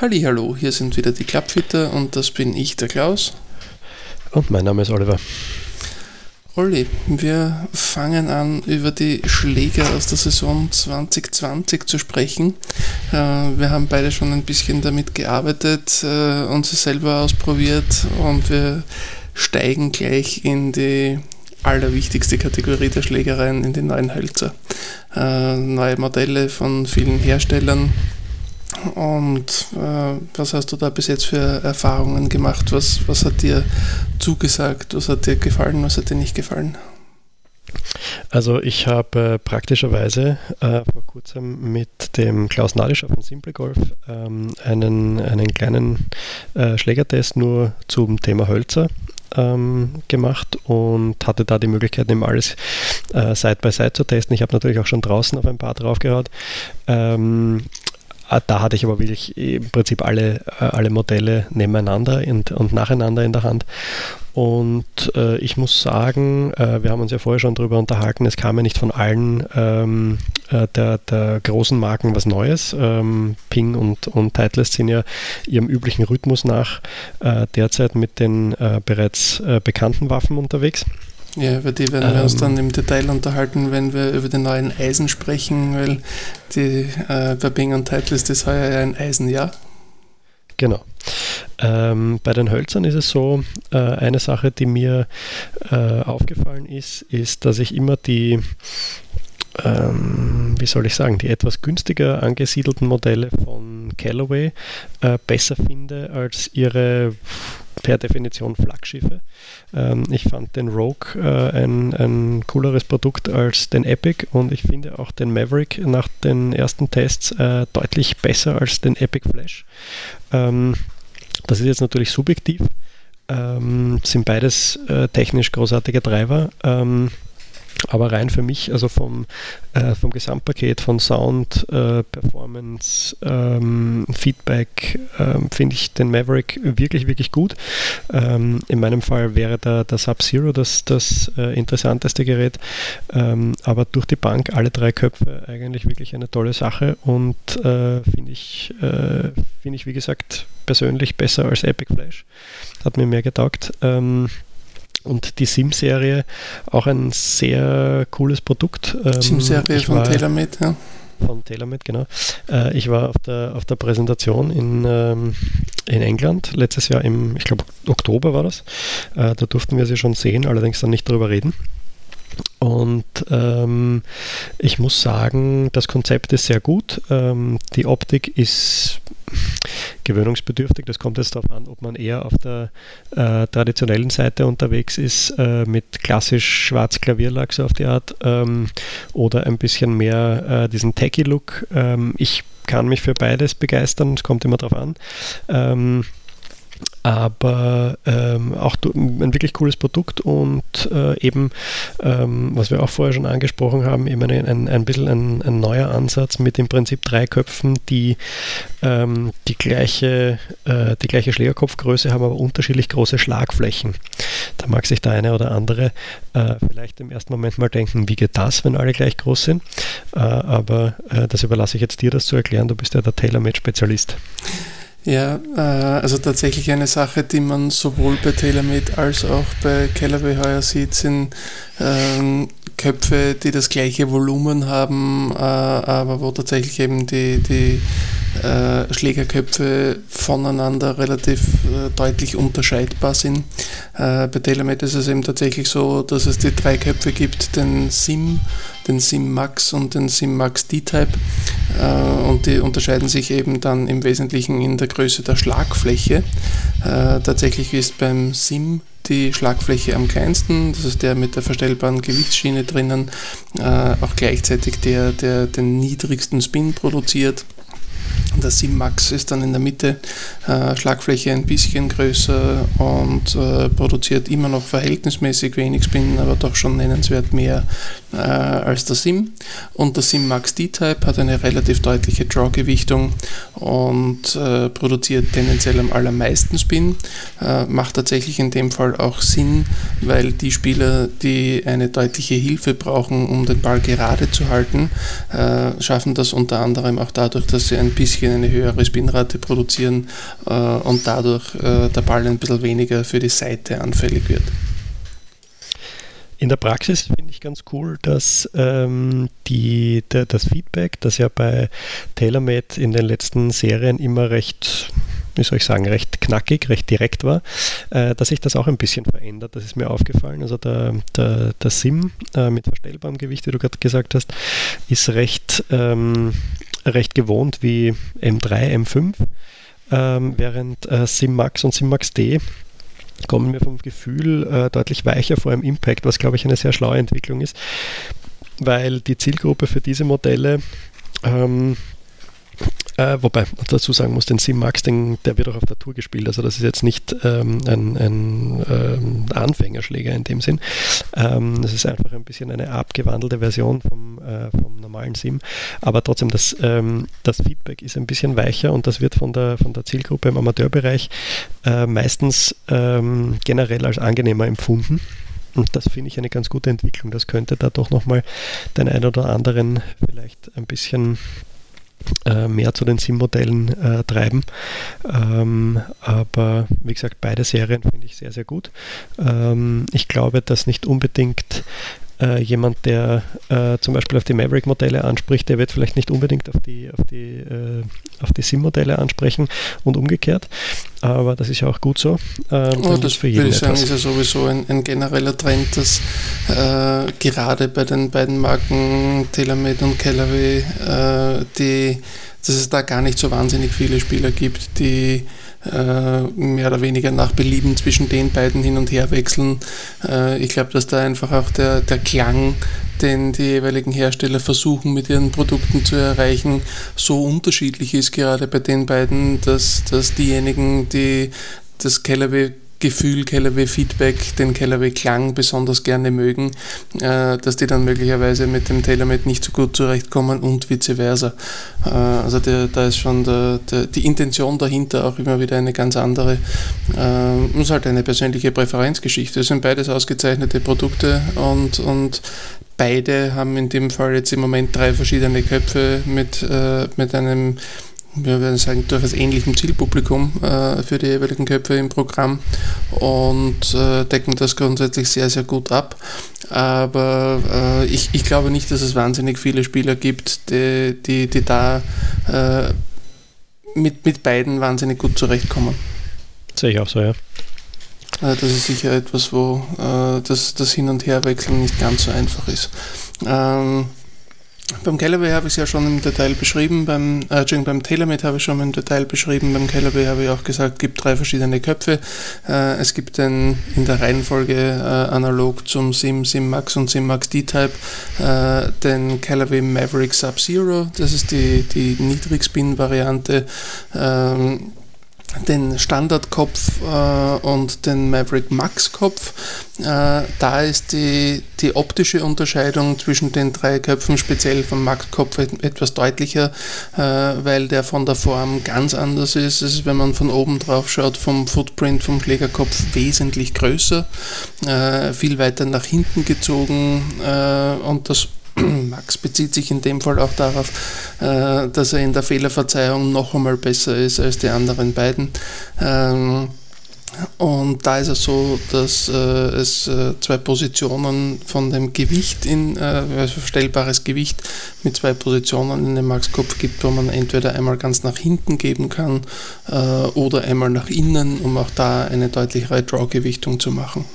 Hallo, hier sind wieder die Klappfitter und das bin ich, der Klaus. Und mein Name ist Oliver. Olli, wir fangen an, über die Schläger aus der Saison 2020 zu sprechen. Äh, wir haben beide schon ein bisschen damit gearbeitet, äh, uns selber ausprobiert und wir steigen gleich in die allerwichtigste Kategorie der Schlägereien, in die neuen Hölzer. Äh, neue Modelle von vielen Herstellern, und äh, was hast du da bis jetzt für Erfahrungen gemacht? Was, was hat dir zugesagt? Was hat dir gefallen? Was hat dir nicht gefallen? Also ich habe äh, praktischerweise äh, vor kurzem mit dem Klaus Nadischer von Simple Golf ähm, einen, einen kleinen äh, Schlägertest nur zum Thema Hölzer ähm, gemacht und hatte da die Möglichkeit, eben alles äh, Side by Side zu testen. Ich habe natürlich auch schon draußen auf ein paar draufgehaut. Ähm, da hatte ich aber wirklich im Prinzip alle, äh, alle Modelle nebeneinander und, und nacheinander in der Hand. Und äh, ich muss sagen, äh, wir haben uns ja vorher schon darüber unterhalten, es kam ja nicht von allen ähm, äh, der, der, großen Marken was Neues. Ähm, Ping und, und Titleist sind ja ihrem üblichen Rhythmus nach äh, derzeit mit den bereits bekannten Waffen unterwegs. Ja, über die werden wir uns dann ähm. im Detail unterhalten, wenn wir über den neuen Eisen sprechen, weil die, äh, bei Bing und Titleist ist heuer ja ein Eisenjahr. Genau. Ähm, bei den Hölzern ist es so, äh, eine Sache, die mir äh, aufgefallen ist, ist, dass ich immer die, ähm, wie soll ich sagen, die etwas günstiger angesiedelten Modelle von Callaway äh, besser finde als ihre per Definition Flaggschiffe. Ähm, ich fand den Rogue äh, ein, ein cooleres Produkt als den Epic und ich finde auch den Maverick nach den ersten Tests äh, deutlich besser als den Epic Flash. Ähm, das ist jetzt natürlich subjektiv. Ähm, sind beides äh, technisch großartige Driver. Ähm, aber rein für mich, also vom, äh, vom Gesamtpaket von Sound, äh, Performance, ähm, Feedback, ähm, finde ich den Maverick wirklich, wirklich gut. Ähm, in meinem Fall wäre der, der Sub-Zero das, das äh, interessanteste Gerät, ähm, aber durch die Bank alle drei Köpfe eigentlich wirklich eine tolle Sache und äh, finde ich, äh, find ich, wie gesagt, persönlich besser als Epic Flash. Hat mir mehr getaugt. Und die Sim-Serie, auch ein sehr cooles Produkt. Ähm, Sim-Serie von TaylorMade, ja. Von TaylorMade, genau. Äh, ich war auf der, auf der Präsentation in, ähm, in England, letztes Jahr im, ich glaube, Oktober war das. Äh, da durften wir sie schon sehen, allerdings dann nicht darüber reden. Und ähm, ich muss sagen, das Konzept ist sehr gut. Ähm, die Optik ist gewöhnungsbedürftig. Das kommt jetzt darauf an, ob man eher auf der äh, traditionellen Seite unterwegs ist, äh, mit klassisch schwarz Klavierlack so auf die Art, ähm, oder ein bisschen mehr äh, diesen Techie-Look. Ähm, ich kann mich für beides begeistern, es kommt immer darauf an. Aber ähm, auch ein wirklich cooles Produkt und äh, eben, ähm, was wir auch vorher schon angesprochen haben, eben ein, ein, ein bisschen ein, ein, neuer Ansatz mit im Prinzip drei Köpfen, die ähm, die, gleiche, äh, die gleiche Schlägerkopfgröße haben, aber unterschiedlich große Schlagflächen. Da mag sich der eine oder andere äh, vielleicht im ersten Moment mal denken, wie geht das, wenn alle gleich groß sind? Äh, aber äh, das überlasse ich jetzt dir, das zu erklären. Du bist ja der Tailor-Made-Spezialist. Ja, äh, also tatsächlich eine Sache, die man sowohl bei TaylorMade als auch bei Callaway heuer sieht, sind ähm, Köpfe, die das gleiche Volumen haben, äh, aber wo tatsächlich eben die, die äh, Schlägerköpfe voneinander relativ äh, deutlich unterscheidbar sind. Bei TaylorMade ist es eben tatsächlich so, dass es die drei Köpfe gibt, den SIM, den SIM Max und den SIM Max D-Type äh, und die unterscheiden sich eben dann im Wesentlichen in der Größe der Schlagfläche. Äh, tatsächlich ist beim SIM die Schlagfläche am kleinsten, das ist der mit der verstellbaren Gewichtsschiene drinnen, äh, auch gleichzeitig der, der den niedrigsten Spin produziert. Der Sim-Max ist dann in der Mitte, äh, Schlagfläche ein bisschen größer und äh, produziert immer noch verhältnismäßig wenig Spin, aber doch schon nennenswert mehr äh, als der Sim. Und der Sim Max D-Type hat eine relativ deutliche Draw-Gewichtung und äh, produziert tendenziell am allermeisten Spin. Äh, macht tatsächlich in dem Fall auch Sinn, weil die Spieler, die eine deutliche Hilfe brauchen, um den Ball gerade zu halten, äh, schaffen das unter anderem auch dadurch, dass sie ein bisschen eine höhere Spinrate produzieren äh, und dadurch äh, der Ball ein bisschen weniger für die Seite anfällig wird. In der Praxis finde ich ganz cool, dass ähm, die, der, das Feedback, das ja bei TaylorMade in den letzten Serien immer recht wie soll ich sagen, recht knackig, recht direkt war, äh, dass sich das auch ein bisschen verändert. Das ist mir aufgefallen. Also der, der, der SIM äh, mit verstellbarem Gewicht, wie du gerade gesagt hast, ist recht, ähm, recht gewohnt wie M3, M5, ähm, während äh, SIM Max und SIM Max D kommen mir vom Gefühl äh, deutlich weicher vor im Impact, was glaube ich eine sehr schlaue Entwicklung ist, weil die Zielgruppe für diese Modelle ähm, äh, wobei man dazu sagen muss, den Sim Max, den, der wird auch auf der Tour gespielt. Also das ist jetzt nicht ähm, ein, ein ähm, Anfängerschläger in dem Sinn. Ähm, das ist einfach ein bisschen eine abgewandelte Version vom, äh, vom normalen Sim. Aber trotzdem, das, ähm, das Feedback ist ein bisschen weicher und das wird von der, von der Zielgruppe im Amateurbereich äh, meistens ähm, generell als angenehmer empfunden. Und das finde ich eine ganz gute Entwicklung. Das könnte da doch nochmal den einen oder anderen vielleicht ein bisschen mehr zu den SIM-Modellen äh, treiben. Ähm, aber wie gesagt, beide Serien finde ich sehr, sehr gut. Ähm, ich glaube, dass nicht unbedingt äh, jemand, der äh, zum Beispiel auf die Maverick-Modelle anspricht, der wird vielleicht nicht unbedingt auf die, auf die, äh, auf die SIM-Modelle ansprechen und umgekehrt. Aber das ist ja auch gut so. Ähm, oh, das für jeden würde ich sagen, etwas. ist ja sowieso ein, ein genereller Trend, dass äh, gerade bei den beiden Marken TaylorMade und Callaway äh, die dass es da gar nicht so wahnsinnig viele Spieler gibt, die äh, mehr oder weniger nach Belieben zwischen den beiden hin und her wechseln. Äh, ich glaube, dass da einfach auch der, der Klang, den die jeweiligen Hersteller versuchen mit ihren Produkten zu erreichen, so unterschiedlich ist, gerade bei den beiden, dass, dass diejenigen, die das Callaway Gefühl, Callaway Feedback, den Callaway Klang besonders gerne mögen, äh, dass die dann möglicherweise mit dem TaylorMade nicht so gut zurechtkommen und vice versa. Äh, also der, da ist schon der, der, die Intention dahinter auch immer wieder eine ganz andere. Äh, ist halt eine persönliche Präferenzgeschichte. Es sind beides ausgezeichnete Produkte und, und beide haben in dem Fall jetzt im Moment drei verschiedene Köpfe mit, äh, mit einem wir würden sagen, durchaus ähnlichem Zielpublikum äh, für die jeweiligen Köpfe im Programm und äh, decken das grundsätzlich sehr, sehr gut ab. Aber äh, ich, ich glaube nicht, dass es wahnsinnig viele Spieler gibt, die, die, die da äh, mit, mit beiden wahnsinnig gut zurechtkommen. Sehe ich auch so, ja. Äh, das ist sicher etwas, wo äh, das, das Hin- und Herwechseln nicht ganz so einfach ist. Ähm, beim Callaway habe ich es ja schon im Detail beschrieben, beim, äh, beim TaylorMade habe ich schon im Detail beschrieben, beim Callaway habe ich auch gesagt, es gibt drei verschiedene Köpfe. Äh, es gibt den in der Reihenfolge äh, analog zum Sim, Sim Max und Sim Max D-Type äh, den Callaway Maverick Sub-Zero, das ist die, die Niedrigspin-Variante. Ähm, den Standardkopf äh, und den Maverick Max Kopf. Äh, da ist die, die optische Unterscheidung zwischen den drei Köpfen, speziell vom Max Kopf, etwas deutlicher, äh, weil der von der Form ganz anders ist. Es ist, wenn man von oben drauf schaut, vom Footprint vom Schlägerkopf wesentlich größer, äh, viel weiter nach hinten gezogen äh, und das Max bezieht sich in dem Fall auch darauf, äh, dass er in der Fehlerverzeihung noch einmal besser ist als die anderen beiden. Ähm, und da ist es so, dass äh, es äh, zwei Positionen von dem Gewicht in, also verstellbares Gewicht mit zwei Positionen in dem Max-Kopf gibt, wo man entweder einmal ganz nach hinten geben kann oder einmal nach innen, um auch da eine deutlichere Draw-Gewichtung zu machen.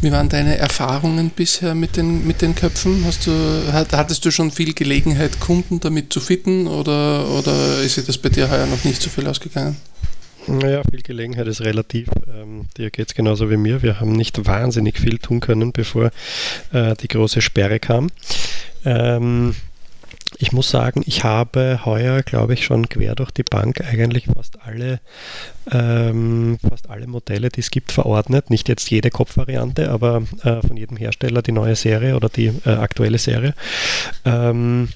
Wie waren deine Erfahrungen bisher mit den, mit den Köpfen? Hast du, hattest du schon viel Gelegenheit, Kunden damit zu fitten oder, oder ist das bei dir heuer noch nicht so viel ausgegangen? Naja, viel Gelegenheit ist relativ. Ähm, dir geht es genauso wie mir. Wir haben nicht wahnsinnig viel tun können, bevor äh, die große Sperre kam. Ähm, ich muss sagen, ich habe heuer, glaube ich, schon quer durch die Bank eigentlich fast alle, ähm, fast alle Modelle, die es gibt, verordnet. Nicht jetzt jede Kopfvariante, aber äh, von jedem Hersteller die neue Serie oder die äh, aktuelle Serie. Ähm,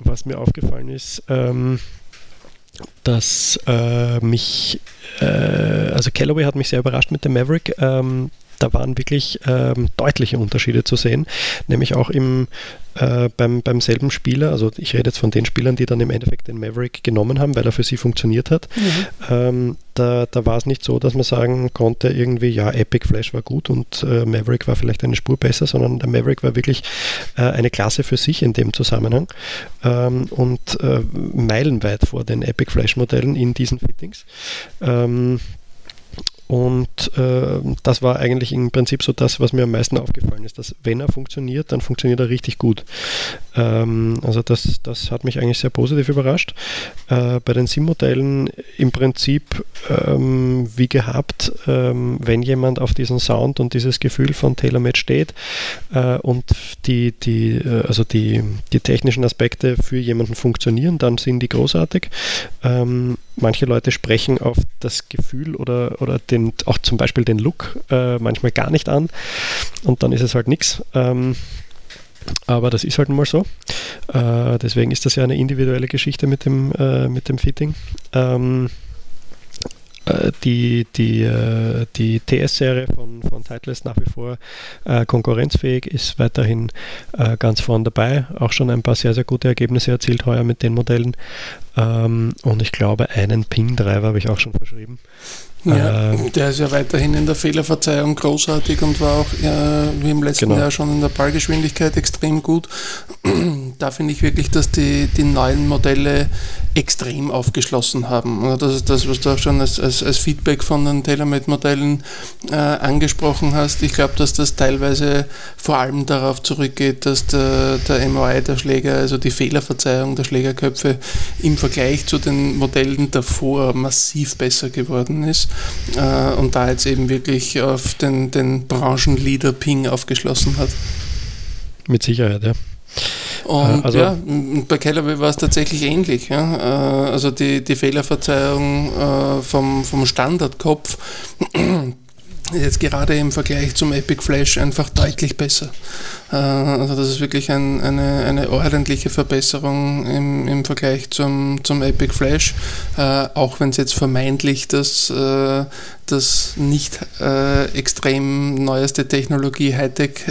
was mir aufgefallen ist, ähm, dass äh, mich, äh, also Callaway hat mich sehr überrascht mit dem Maverick. Ähm, da waren wirklich ähm, deutliche Unterschiede zu sehen, nämlich auch im, äh, beim, beim selben Spieler, also ich rede jetzt von den Spielern, die dann im Endeffekt den Maverick genommen haben, weil er für sie funktioniert hat. Mhm. Ähm, da, da war es nicht so, dass man sagen konnte, irgendwie, ja, Epic Flash war gut und äh, Maverick war vielleicht eine Spur besser, sondern der Maverick war wirklich äh, eine Klasse für sich in dem Zusammenhang ähm, und äh, meilenweit vor den Epic Flash Modellen in diesen Fittings. Ähm, und äh, das war eigentlich im Prinzip so das, was mir am meisten aufgefallen ist, dass wenn er funktioniert, dann funktioniert er richtig gut. Ähm, also das, das hat mich eigentlich sehr positiv überrascht. Äh, bei den SIM-Modellen im Prinzip ähm, wie gehabt, ähm, wenn jemand auf diesen Sound und dieses Gefühl von TaylorMade steht äh, und die, die, äh, also die, die technischen Aspekte für jemanden funktionieren, dann sind die großartig. Ähm, manche Leute sprechen auf das Gefühl oder, oder den, auch zum Beispiel den Look äh, manchmal gar nicht an und dann ist es halt nichts. Ähm, aber das ist halt mal so. Äh, deswegen ist das ja eine individuelle Geschichte mit dem, äh, mit dem Fitting. Ähm, äh, die, die, äh, die TS-Serie von, von Titleist nach wie vor äh, konkurrenzfähig, ist weiterhin äh, ganz vorn dabei, auch schon ein paar sehr, sehr gute Ergebnisse erzielt heuer mit den Modellen. Ähm, und ich glaube, einen Ping-Driver habe ich auch schon verschrieben. Ja, äh, der ist ja weiterhin in der Fehlerverzeihung großartig und war auch äh, wie im letzten genau. Jahr schon in der Ballgeschwindigkeit extrem gut. da finde ich wirklich, dass die, die neuen Modelle extrem aufgeschlossen haben. Das ist das, was du auch schon als, als, als Feedback von den TaylorMade-Modellen äh, angesprochen hast. Ich glaube, dass das teilweise vor allem darauf zurückgeht, dass der, der MOI der Schläger, also die Fehlerverzeihung der Schlägerköpfe im Vergleich zu den Modellen davor massiv besser geworden ist äh, und da jetzt eben wirklich auf den, den Branchenleader Ping aufgeschlossen hat. Mit Sicherheit, ja. Und also, ja, bei Callaway war es tatsächlich ähnlich. Ja. Äh, also die, die Fehlerverzeihung äh, vom, vom Standardkopf jetzt gerade im Vergleich zum Epic Flash einfach deutlich besser. Äh, also das ist wirklich ein, eine, eine ordentliche Verbesserung im, im Vergleich zum, zum Epic Flash, äh, auch wenn es jetzt vermeintlich das, äh, das nicht extrem neueste Technologie Hightech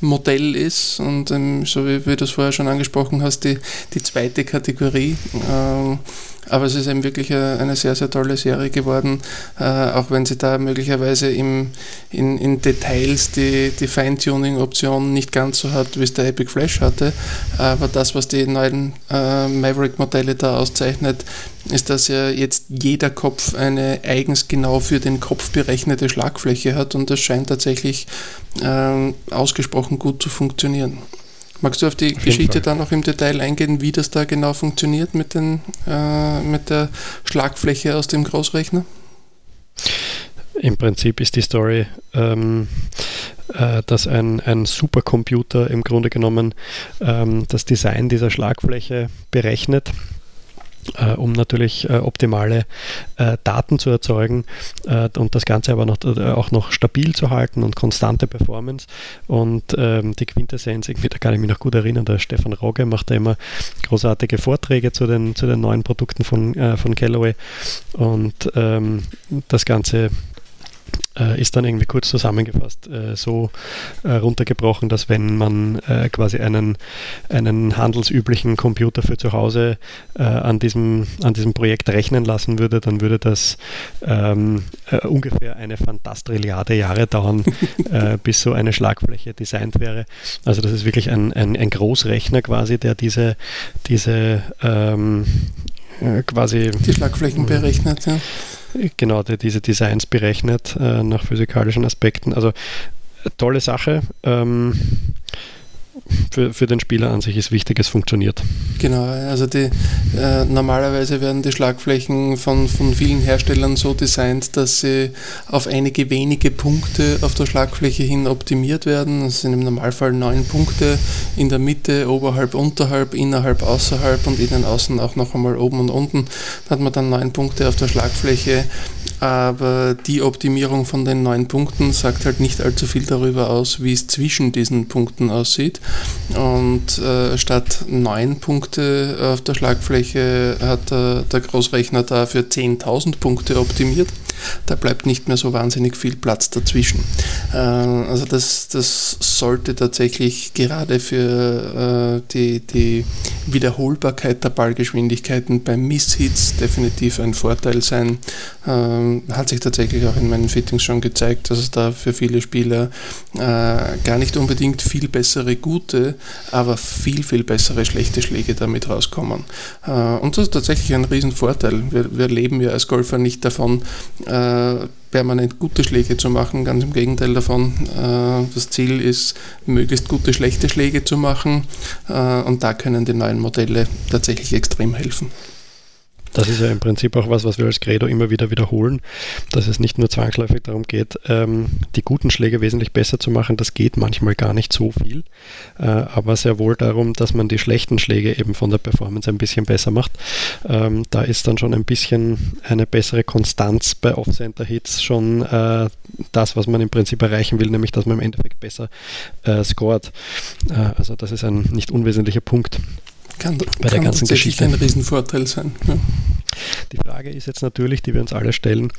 Modell ist und so wie, wie du es vorher schon angesprochen hast, die, die zweite Kategorie. Aber es ist eben wirklich eine sehr, sehr tolle Serie geworden, äh, auch wenn sie da möglicherweise im, in, in Details die, die Feintuning-Option nicht ganz so hat, wie es der Epic Flash hatte. Aber das, was die neuen äh, Maverick-Modelle da auszeichnet, ist, dass ja jetzt jeder Kopf eine eigens genau für den Kopf berechnete Schlagfläche hat und das scheint tatsächlich äh, ausgesprochen gut zu funktionieren. Magst du auf die auf Geschichte dann noch im Detail eingehen, wie das da genau funktioniert mit, den, äh, mit der Schlagfläche aus dem Großrechner? Im Prinzip ist die Story, ähm, äh, dass ein, ein Supercomputer im Grunde genommen ähm, das Design dieser Schlagfläche berechnet äh, um natürlich äh, optimale äh, Daten zu erzeugen äh, und das Ganze aber noch, äh, auch noch stabil zu halten und konstante Performance. Und ähm, die Quintessenz, da kann ich mich noch gut erinnern, der Stefan Rogge macht da immer großartige Vorträge zu den, zu den neuen Produkten von, äh, von Callaway und ähm, das Ganze äh, ist dann irgendwie kurz zusammengefasst äh, so äh, runtergebrochen, dass wenn man äh, quasi einen, einen handelsüblichen Computer für zu Hause äh, an, diesem, an diesem Projekt rechnen lassen würde, dann würde das ähm, äh, ungefähr eine Fantastrilliarde Jahre dauern, bis so eine Schlagfläche designt wäre. Also das ist wirklich ein, ein, ein Großrechner quasi, der diese, diese ähm, quasi die Schlagflächen berechnet, ja genau, der diese Designs berechnet äh, nach physikalischen Aspekten. Also tolle Sache. Ähm, für, für den Spieler an sich ist wichtig, es funktioniert. Genau, also die, äh, normalerweise werden die Schlagflächen von, von vielen Herstellern so designt, dass sie auf einige wenige Punkte auf der Schlagfläche hin optimiert werden. Das sind im Normalfall neun Punkte in der Mitte, oberhalb, unterhalb, innerhalb, außerhalb und innen, außen auch noch einmal oben und unten. Da hat man dann neun Punkte auf der Schlagfläche aber die Optimierung von den neun Punkten sagt halt nicht allzu viel darüber aus, wie es zwischen diesen Punkten aussieht. Und äh, statt neun Punkte auf der Schlagfläche hat der, der Großrechner dafür 10.000 Punkte optimiert. Da bleibt nicht mehr so wahnsinnig viel Platz dazwischen. Äh, also das, das sollte tatsächlich gerade für äh, die, die Wiederholbarkeit der Ballgeschwindigkeiten bei Misshits definitiv ein Vorteil sein. Ähm, hat sich tatsächlich auch in meinen Fittings schon gezeigt, dass es da für viele Spieler äh, gar nicht unbedingt viel bessere gute, aber viel, viel bessere schlechte Schläge damit rauskommen. Äh, und das ist tatsächlich ein Riesenvorteil. Wir, wir leben ja als Golfer nicht davon, äh, permanent gute Schläge zu machen. Ganz im Gegenteil davon. Äh, das Ziel ist, möglichst gute, schlechte Schläge zu machen. Äh, und da können die neuen Modelle tatsächlich extrem helfen. Das ist ja im Prinzip auch was, was wir als Credo immer wieder wiederholen, dass es nicht nur zwangsläufig darum geht, ähm, die guten Schläge wesentlich besser zu machen. Das geht manchmal gar nicht so viel, äh, aber sehr wohl darum, dass man die schlechten Schläge eben von der Performance ein bisschen besser macht. Ähm, da ist dann schon ein bisschen eine bessere Konstanz bei Off-Center-Hits schon äh, das, was man im Prinzip erreichen will, nämlich dass man im Endeffekt besser äh, scoret. Äh, also das ist ein nicht unwesentlicher Punkt kann, bei der kann ganzen Geschichte. ein Riesenvorteil sein. Ja. Die Frage ist jetzt natürlich, die wir uns alle stellen,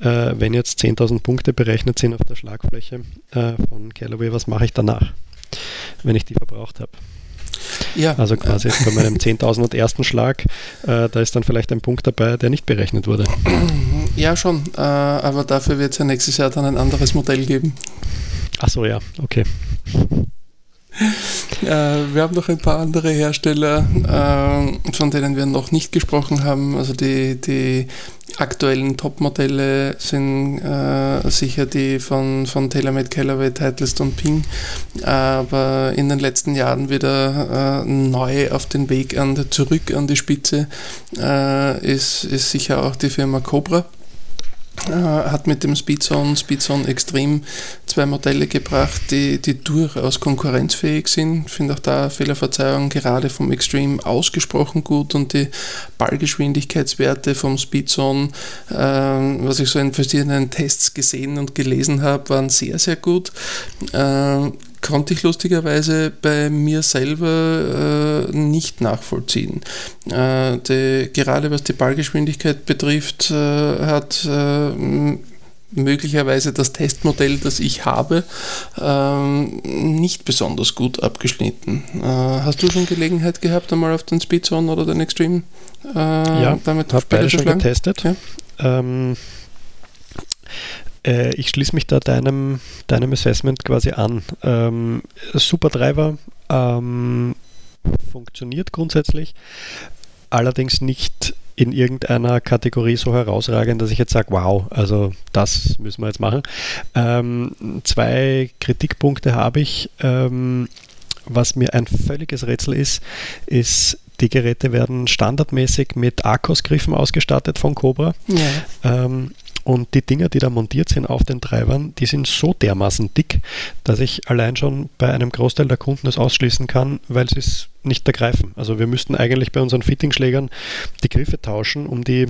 äh, wenn jetzt 10.000 Punkte berechnet sind auf der Schlagfläche äh, von Callaway, was mache ich danach, wenn ich die verbraucht habe? Ja. Also quasi jetzt bei meinem 10.000 ersten Schlag, äh, da ist dann vielleicht ein Punkt dabei, der nicht berechnet wurde. Ja, schon, äh, aber dafür wird es ja nächstes Jahr dann ein anderes Modell geben. Ach so, ja, okay. Äh, wir haben noch ein paar andere Hersteller, äh, von denen wir noch nicht gesprochen haben. Also die, die aktuellen Top-Modelle sind äh, sicher die von, von TaylorMade, Callaway, Titleist und Ping. Aber in den letzten Jahren wieder äh, neu auf den Weg an, zurück an die Spitze äh, ist, ist sicher auch die Firma Cobra äh, hat mit dem Speedzone, Speedzone Extreme zwei Modelle gebracht, die, die durchaus konkurrenzfähig sind. Ich finde auch da Fehlerverzeihung gerade vom Extreme ausgesprochen gut und die Ballgeschwindigkeitswerte vom Speedzone, äh, was ich so in verschiedenen Tests gesehen und gelesen habe, waren sehr, sehr gut. Äh, konnte ich lustigerweise bei mir selber äh, nicht nachvollziehen. Äh, die, gerade was die Ballgeschwindigkeit betrifft, äh, hat äh, möglicherweise das Testmodell, das ich habe, ähm, nicht besonders gut abgeschnitten. Äh, hast du schon Gelegenheit gehabt, einmal auf den Speedzone oder den Extreme äh, ja, damit habe beide schon getestet. Ja? Ähm, äh, ich schließe mich da deinem, deinem Assessment quasi an. Ähm, super Driver ähm, funktioniert grundsätzlich, allerdings nicht in irgendeiner Kategorie so herausragend, dass ich jetzt sage, wow, also das müssen wir jetzt machen. Ähm, zwei Kritikpunkte habe ich. Ähm, was mir ein völliges Rätsel ist, ist, die Geräte werden standardmäßig mit Akkus-Griffen ausgestattet von Cobra. Ja. Ähm, und die Dinger, die da montiert sind auf den Treibern, die sind so dermaßen dick, dass ich allein schon bei einem Großteil der Kunden das ausschließen kann, weil sie es nicht ergreifen. Also wir müssten eigentlich bei unseren Fittingschlägern die Griffe tauschen, um die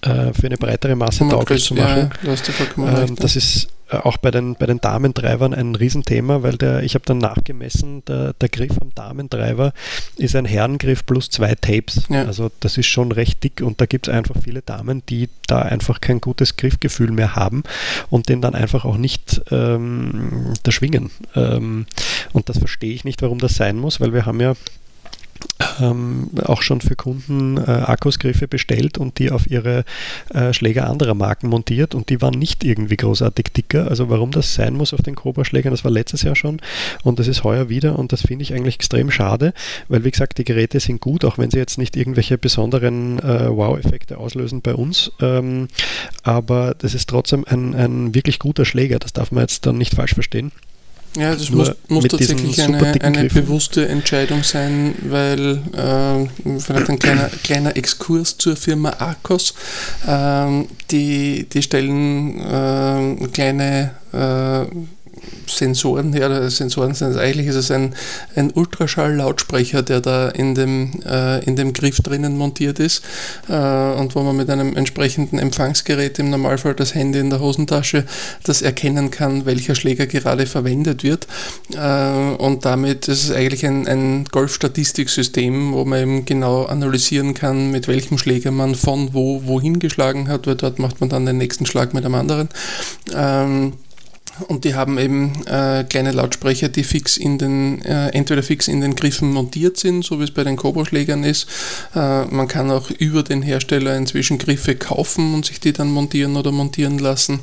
äh, für eine breitere Masse tauglich zu machen. Ja, ähm, das ist äh, auch bei den, bei den Damentreibern ein Riesenthema, weil der, ich habe dann nachgemessen, der, der Griff am Damentreiber ist ein Herrengriff plus zwei Tapes. Ja. Also das ist schon recht dick und da gibt es einfach viele Damen, die da einfach kein gutes Griffgefühl mehr haben und den dann einfach auch nicht ähm, da schwingen. Ähm, und das verstehe ich nicht, warum das sein muss, weil wir haben ja ähm, auch schon für Kunden äh, Akkusgriffe bestellt und die auf ihre äh, Schläger anderer Marken montiert und die waren nicht irgendwie großartig dicker. Also warum das sein muss auf den Cobra-Schlägern, das war letztes Jahr schon und das ist heuer wieder und das finde ich eigentlich extrem schade, weil wie gesagt, die Geräte sind gut, auch wenn sie jetzt nicht irgendwelche besonderen äh, Wow-Effekte auslösen bei uns, ähm, aber das ist trotzdem ein, ein wirklich guter Schläger, das darf man jetzt dann nicht falsch verstehen. Ja, das muss, muss tatsächlich eine, eine bewusste Entscheidung sein, weil äh, vielleicht ein kleiner, kleiner Exkurs zur Firma Arcos. Äh, die, die stellen äh, kleine äh, Sensoren her, Sensoren sind eigentlich, ist es ein, ein Ultraschall-Lautsprecher, der da in dem, äh, in dem Griff drinnen montiert ist äh, und wo man mit einem entsprechenden Empfangsgerät, im Normalfall das Handy in der Hosentasche, das erkennen kann, welcher Schläger gerade verwendet wird. Äh, und damit ist es eigentlich ein, ein Golfstatistiksystem, wo man eben genau analysieren kann, mit welchem Schläger man von wo wohin geschlagen hat, weil dort macht man dann den nächsten Schlag mit einem anderen. Ähm, und die haben eben äh, kleine Lautsprecher, die fix in den, äh, entweder fix in den Griffen montiert sind, so wie es bei den Cobra-Schlägern ist. Äh, man kann auch über den Hersteller inzwischen Griffe kaufen und sich die dann montieren oder montieren lassen.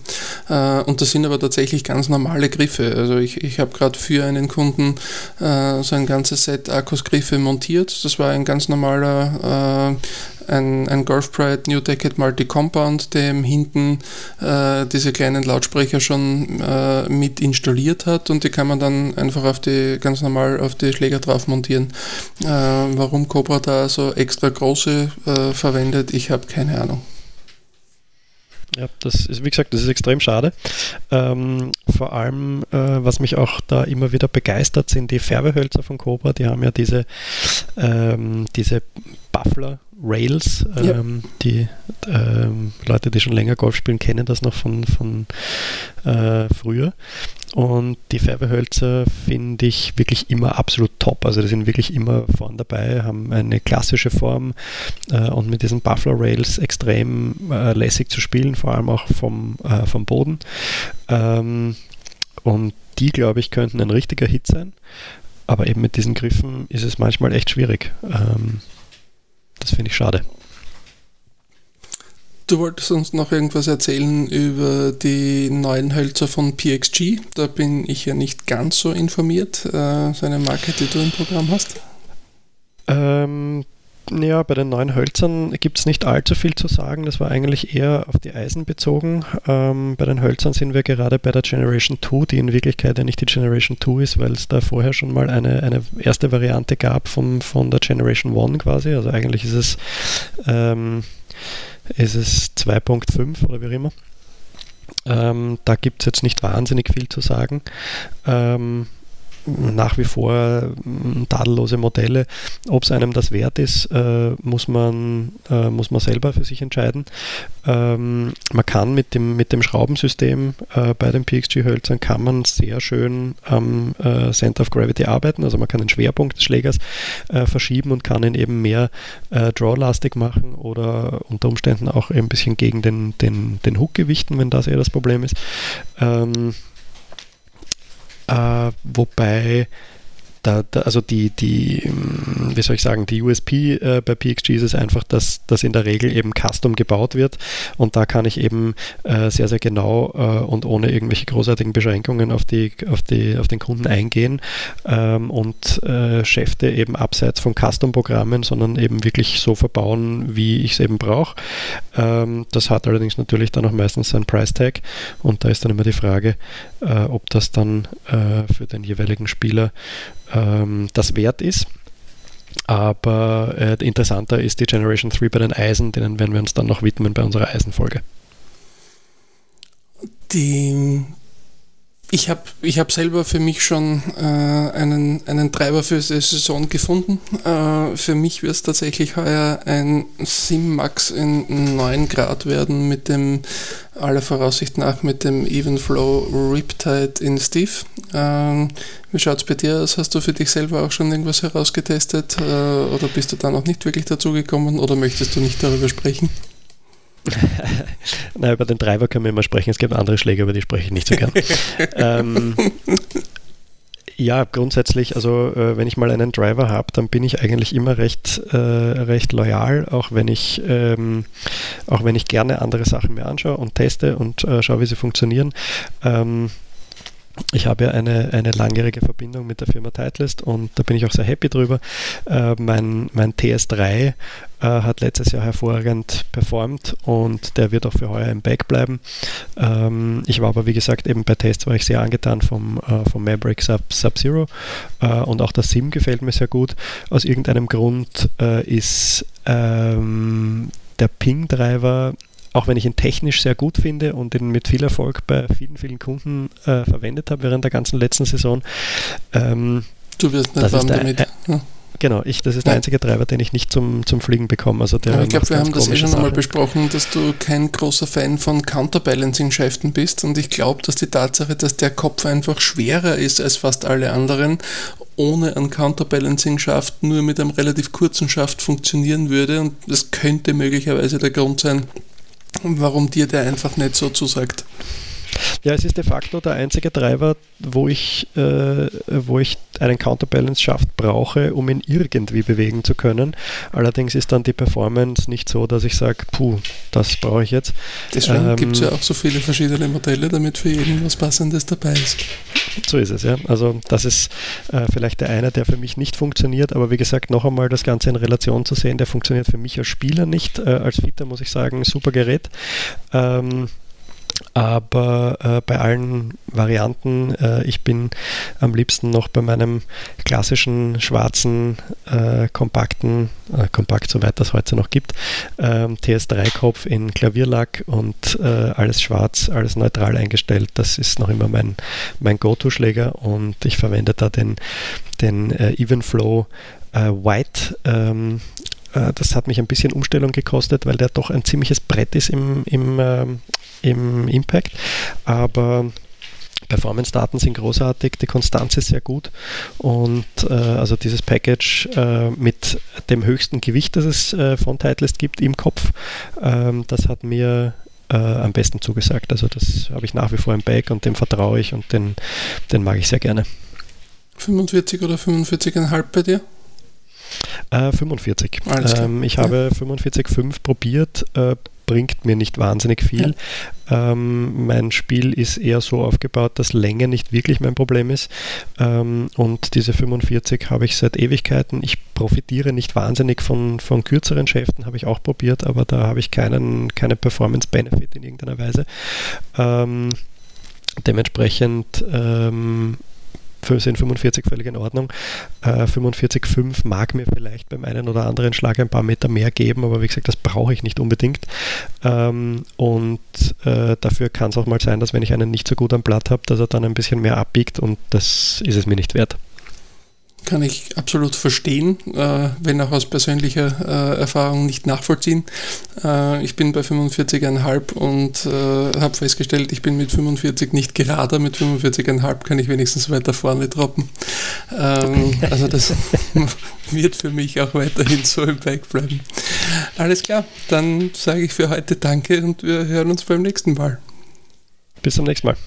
Äh, und das sind aber tatsächlich ganz normale Griffe. Also ich, ich habe gerade für einen Kunden äh, so ein ganzes Set Akkus-Griffe montiert. Das war ein ganz normaler äh, ein, ein Golf Pride New Decade Multi-Compound, der hinten äh, diese kleinen Lautsprecher schon äh, mit installiert hat und die kann man dann einfach auf die ganz normal auf die Schläger drauf montieren. Äh, warum Cobra da so extra große äh, verwendet, ich habe keine Ahnung. Ja, das ist, wie gesagt, das ist extrem schade. Ähm, vor allem, äh, was mich auch da immer wieder begeistert, sind die Färbehölzer von Cobra. Die haben ja diese, ähm, diese Buffler Rails. Ja. Ähm, die ähm, Leute, die schon länger Golf spielen, kennen das noch von, von äh, früher. Und die Färbehölzer finde ich wirklich immer absolut top. Also die sind wirklich immer vorn dabei, haben eine klassische Form äh, und mit diesen Buffalo Rails extrem äh, lässig zu spielen, vor allem auch vom, äh, vom Boden. Ähm, und die, glaube ich, könnten ein richtiger Hit sein. Aber eben mit diesen Griffen ist es manchmal echt schwierig. Ähm, das finde ich schade. Du wolltest uns noch irgendwas erzählen über die neuen Hölzer von PXG. Da bin ich ja nicht ganz so informiert. Äh, so eine Marke, die du im Programm hast. Ähm, ja, bei den neuen Hölzern gibt es nicht allzu viel zu sagen. Das war eigentlich eher auf die Eisen bezogen. Ähm, bei den Hölzern sind wir gerade bei der Generation 2, die in Wirklichkeit ja nicht die Generation 2 ist, weil es da vorher schon mal eine, eine erste Variante gab vom, von der Generation 1 quasi. Also eigentlich ist es, ähm, ist es 2.5 oder wie auch immer. Ähm, da gibt es jetzt nicht wahnsinnig viel zu sagen. Ähm, nach wie vor mm, tadellose Modelle. Ob es einem das wert ist, äh, muss, man, äh, muss man selber für sich entscheiden. Ähm, man kann mit dem, mit dem Schraubensystem äh, bei den PXG-Hölzern kann man sehr schön am Center of Gravity arbeiten. Also man kann den Schwerpunkt des Schlägers verschieben und kann ihn eben mehr Draw-lastig machen oder unter Umständen auch ein bisschen gegen den, den, den Hook gewichten, wenn das eher das Problem ist. Äh, wobei da, da, also die, die, hm, wie soll ich sagen, die USP äh, bei PXG ist einfach, dass das in der Regel eben custom gebaut wird und da kann ich eben äh, sehr, sehr genau äh, und ohne irgendwelche großartigen Beschränkungen auf, die, auf, die, auf den Kunden eingehen ähm, und äh, Schäfte eben abseits von Custom-Programmen, sondern eben wirklich so verbauen, wie ich es eben brauche. Ähm, das hat allerdings natürlich dann auch meistens einen Price-Tag und da ist dann immer die Frage, äh, ob das dann äh, für den jeweiligen Spieler ähm, das wert ist. Aber äh, interessanter ist die Generation 3 bei den Eisen, denen werden wir uns dann noch widmen bei unserer Eisenfolge. Die ich habe ich hab selber für mich schon äh, einen, einen Treiber für die Saison gefunden. Äh, für mich wird es tatsächlich heuer ein Sim-Max in 9 Grad werden mit dem, aller Voraussicht nach, mit dem Evenflow Riptide in Steve. Ähm, wie schaut es bei dir aus? Hast du für dich selber auch schon irgendwas herausgetestet äh, oder bist du da noch nicht wirklich dazu gekommen oder möchtest du nicht darüber sprechen? Na, über den Treiber können wir immer sprechen. Es gibt andere Schläge, über die spreche ich nicht so gern. ähm, ja, grundsätzlich, also äh, wenn ich mal einen Driver habe, dann bin ich eigentlich immer recht, äh, recht loyal, auch wenn ich ähm, auch wenn ich gerne andere Sachen mir anschaue und teste und äh, schaue, wie sie funktionieren. Ähm, ich habe ja eine, eine langjährige Verbindung mit der Firma Titleist und da bin ich auch sehr happy drüber. Äh, mein, mein TS3 äh, hat letztes Jahr hervorragend performt und der wird auch für heuer im Back bleiben. Ähm, ich war aber, wie gesagt, eben bei Tests war ich sehr angetan vom, äh, vom Maverick Sub-Zero Sub und auch das SIM gefällt mir sehr gut. Aus irgendeinem Grund äh, ist ähm, der Ping-Driver auch wenn ich ihn technisch sehr gut finde und ihn mit viel Erfolg bei vielen, vielen Kunden äh, verwendet habe während der ganzen letzten Saison. Ähm, du wirst nicht warm damit. ja. Genau, ich, das ist der einzige Treiber, den ich nicht zum, zum Fliegen bekomme. Also der Aber ich glaube, wir haben das eh schon einmal besprochen, dass du kein großer Fan von Counterbalancing-Schäften bist und ich glaube, dass die Tatsache, dass der Kopf einfach schwerer ist als fast alle anderen, ohne einen Counterbalancing-Schaft nur mit einem relativ kurzen Schaft funktionieren würde und das könnte möglicherweise der Grund sein, warum dir der einfach nicht so zusagt. Ja, es ist de facto der einzige Treiber, wo ich, äh, wo ich einen Counterbalance-Schaft brauche, um ihn irgendwie bewegen zu können. Allerdings ist dann die Performance nicht so, dass ich sage, puh, das brauche ich jetzt. Deswegen ähm, gibt es ja auch so viele verschiedene Modelle, damit für jeden was Passendes dabei ist. So ist es, ja. Also das ist äh, vielleicht der eine, der für mich nicht funktioniert, aber wie gesagt, noch einmal das Ganze in Relation zu sehen, der funktioniert für mich als Spieler nicht. Äh, als Fitter muss ich sagen, super Gerät. Ähm, aber äh, bei allen Varianten, äh, ich bin am liebsten noch bei meinem klassischen schwarzen, äh, kompakten, äh, kompakt soweit das heute noch gibt, ähm, TS3-Kopf in Klavierlack und äh, alles schwarz, alles neutral eingestellt. Das ist noch immer mein, mein Go-To-Schläger und ich verwende da den, den äh, Evenflow White ähm, das hat mich ein bisschen Umstellung gekostet, weil der doch ein ziemliches Brett ist im, im, ähm, im Impact, aber Performance-Daten sind großartig, die Konstanz ist sehr gut und äh, also dieses Package äh, mit dem höchsten Gewicht, das es äh, von Titleist gibt im Kopf, ähm, das hat mir äh, am besten zugesagt. Also das habe ich nach wie vor im Bag und dem vertraue ich und den, den mag ich sehr gerne. 45 oder 45,5 bei dir? 45. Äh, ähm, ich ja. habe 45,5 probiert, äh, bringt mir nicht wahnsinnig viel. Ja. Ähm, mein Spiel ist eher so aufgebaut, dass Länge nicht wirklich mein Problem ist. Ähm, und diese 45 habe ich seit Ewigkeiten. Ich profitiere nicht wahnsinnig von, von kürzeren Schäften, habe ich auch probiert, aber da habe ich keinen, keinen Performance-Benefit in irgendeiner Weise. Ähm, dementsprechend ähm, sind 45 völlig in Ordnung. Äh, 45,5 mag mir vielleicht beim einen oder anderen Schlag ein paar Meter mehr geben, aber wie gesagt, das brauche ich nicht unbedingt. Ähm, und äh, dafür kann es auch mal sein, dass wenn ich einen nicht so gut am Blatt habe, dass er dann ein bisschen mehr abbiegt und das ist es mir nicht wert. Kann ich absolut verstehen, äh, wenn auch aus persönlicher äh, Erfahrung nicht nachvollziehen. Äh, ich bin bei 45,5 und äh, habe festgestellt, ich bin mit 45 nicht gerader, mit 45,5 kann ich wenigstens weiter vorne droppen. Ähm, also das wird für mich auch weiterhin so im Bike bleiben. Alles klar, dann sage ich für heute Danke und wir hören uns beim nächsten Mal. Bis zum nächsten Mal.